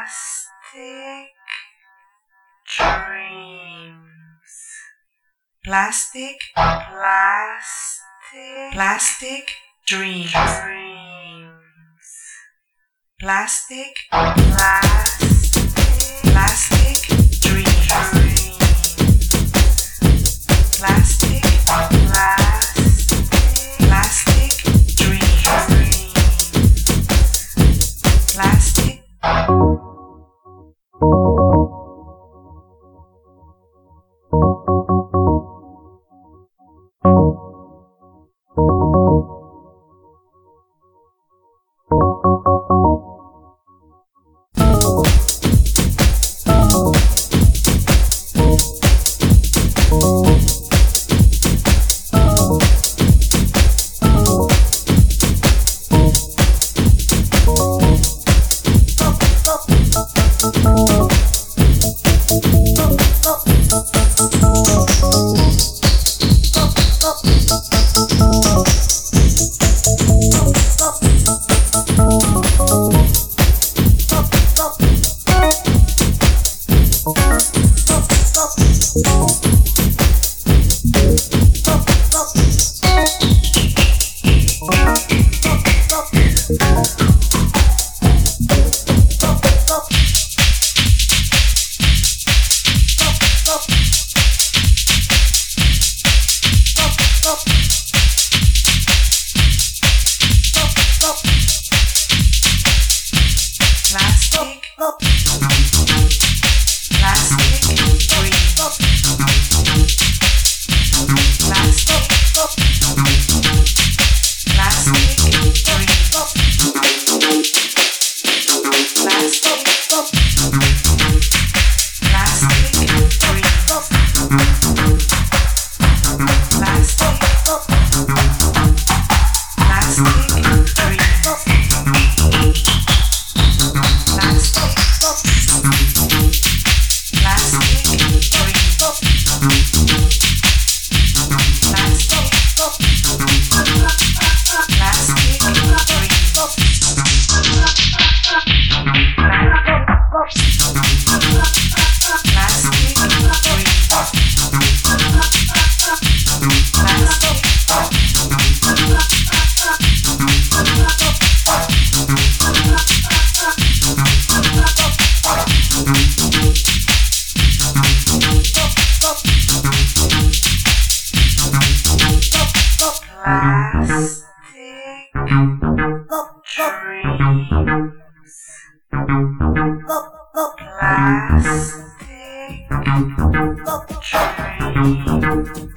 plastic, dreams. plastic, plastic plastic dreams, plastic, plastic, plastic dreams, plastic, plastic, plastic dreams, plastic. đâu đâu đâu đâu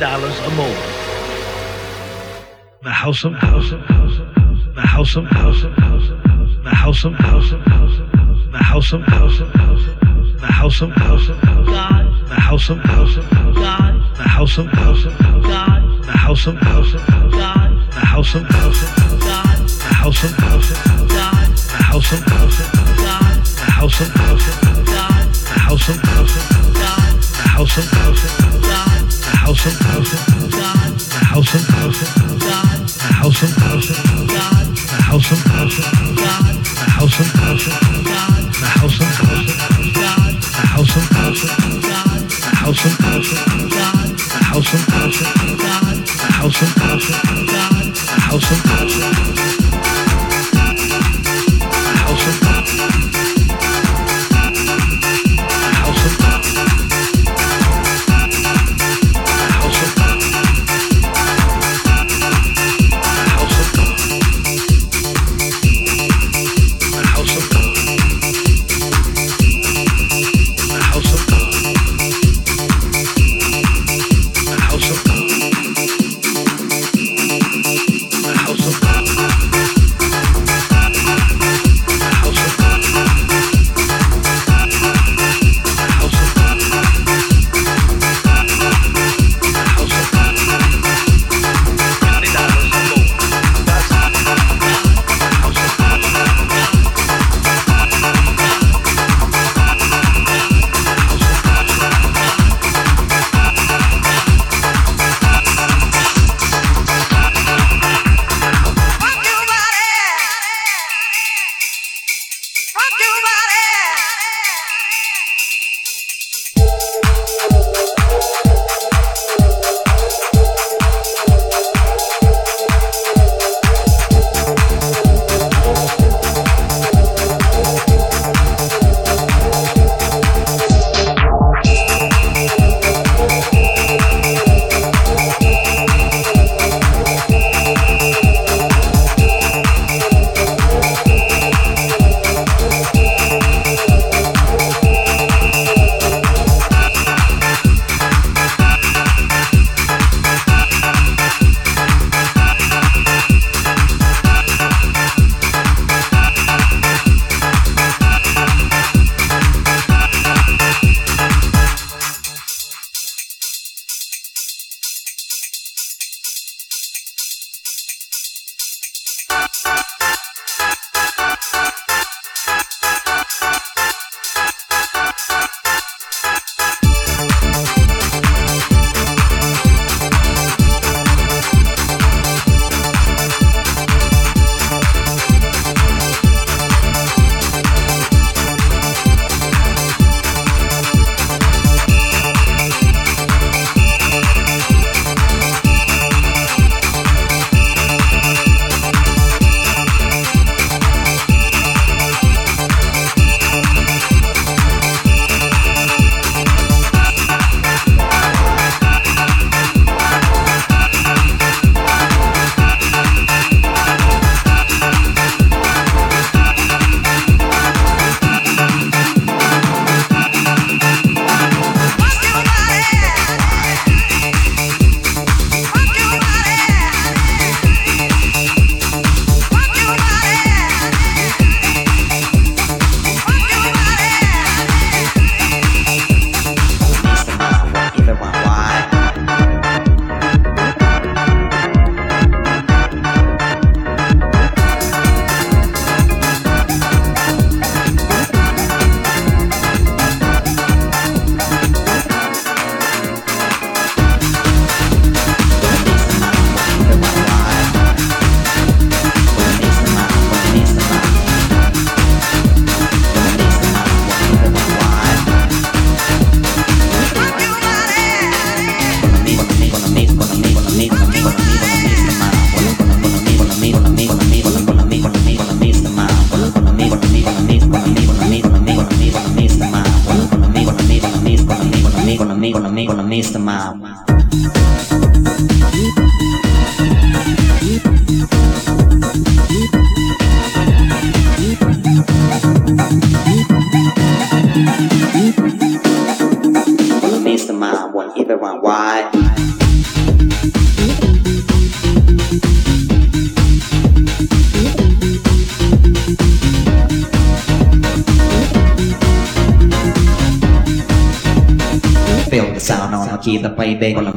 or more. The house of house of house of house the house of house of house the house of house of house the house of house of house the house of house of God the house of house of God the house of house of God the house of house of God the house of house of God the house of house of God the house of house of God the house of house of God the house of house of God the house of house of house God of house of God the house of house of God the house of house of God the house of house of God the house of house of God the house of house of God the house of house of God the house of house of God the house of house of God the house of house of God the house of house of house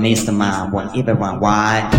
needs to mind want everyone why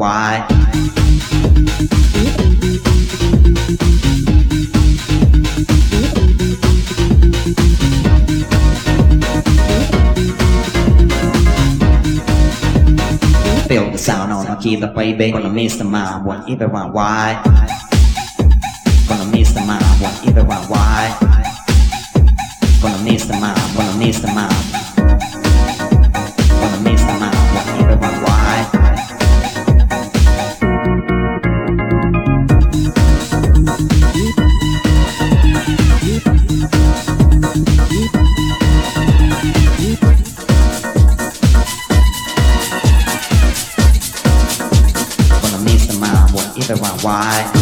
why. Build the sound on a key, the play bass, gonna miss the mind, what either one, why? Gonna miss the mind, what either one, why? Gonna miss the mind, gonna miss the mind. why.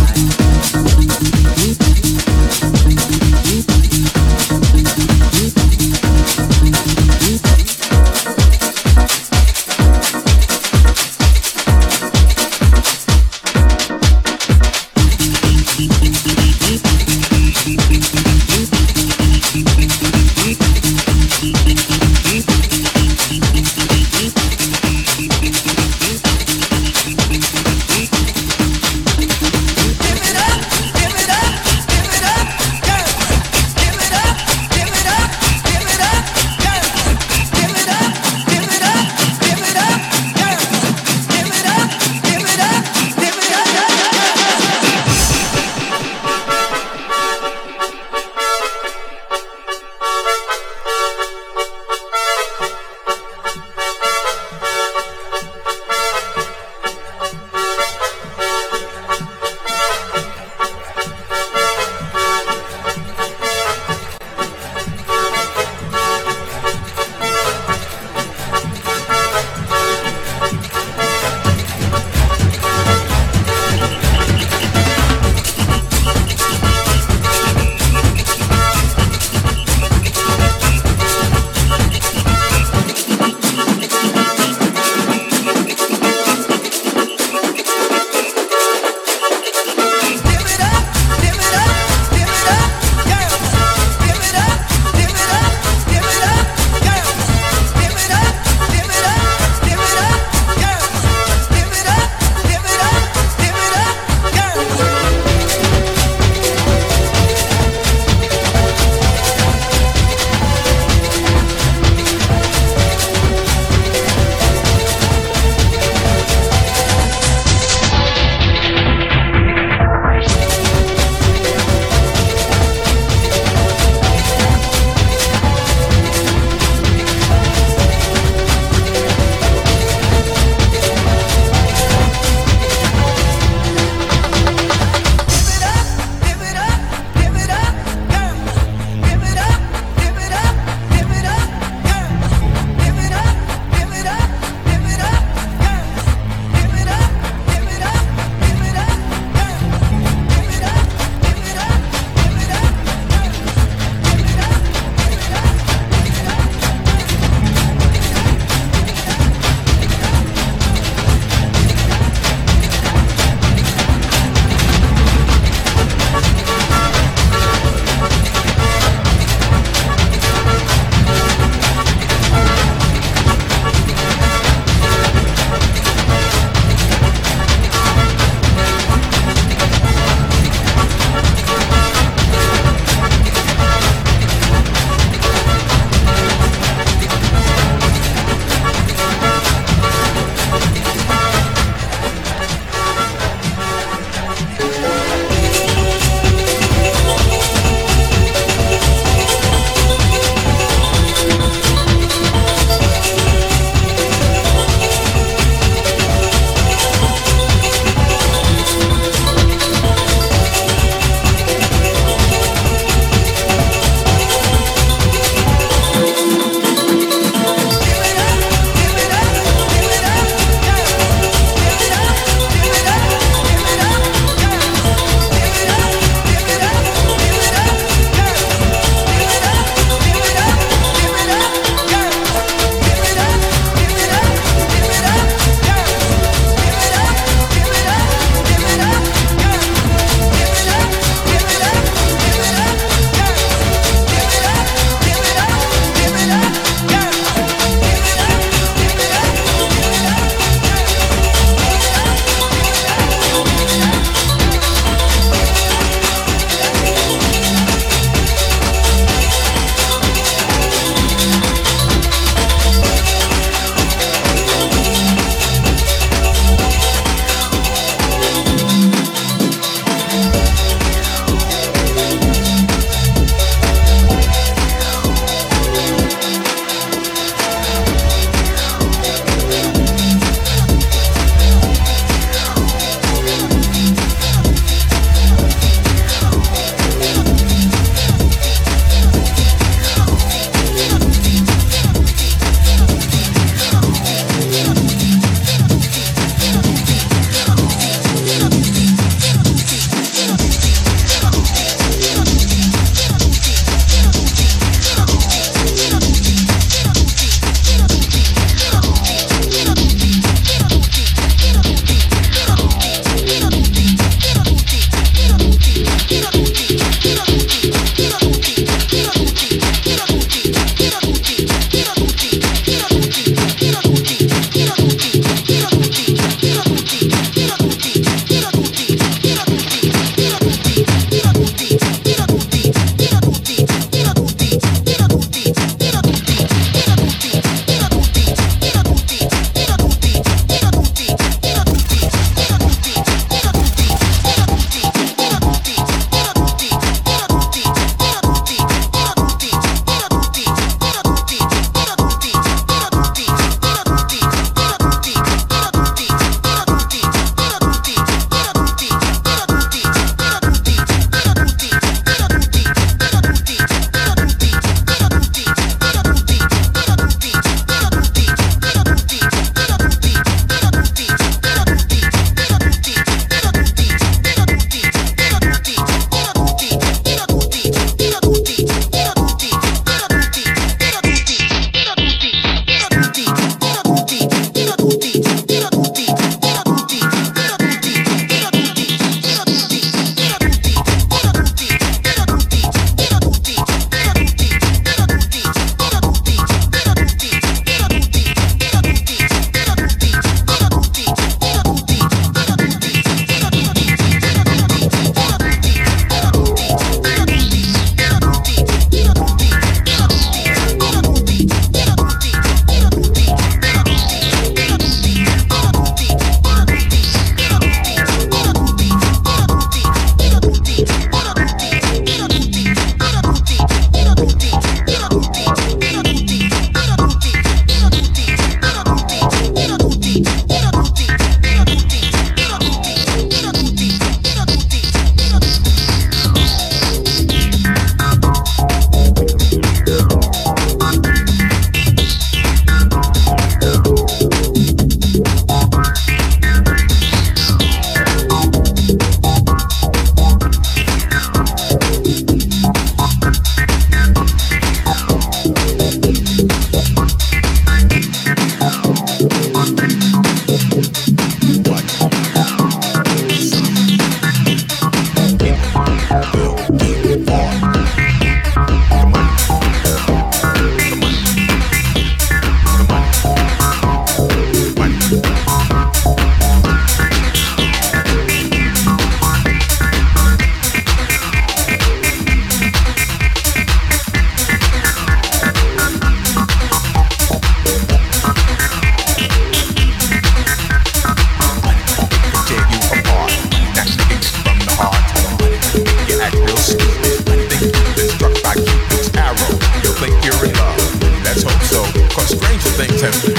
Cause stranger things have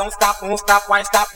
don't stop, won't stop, why stop?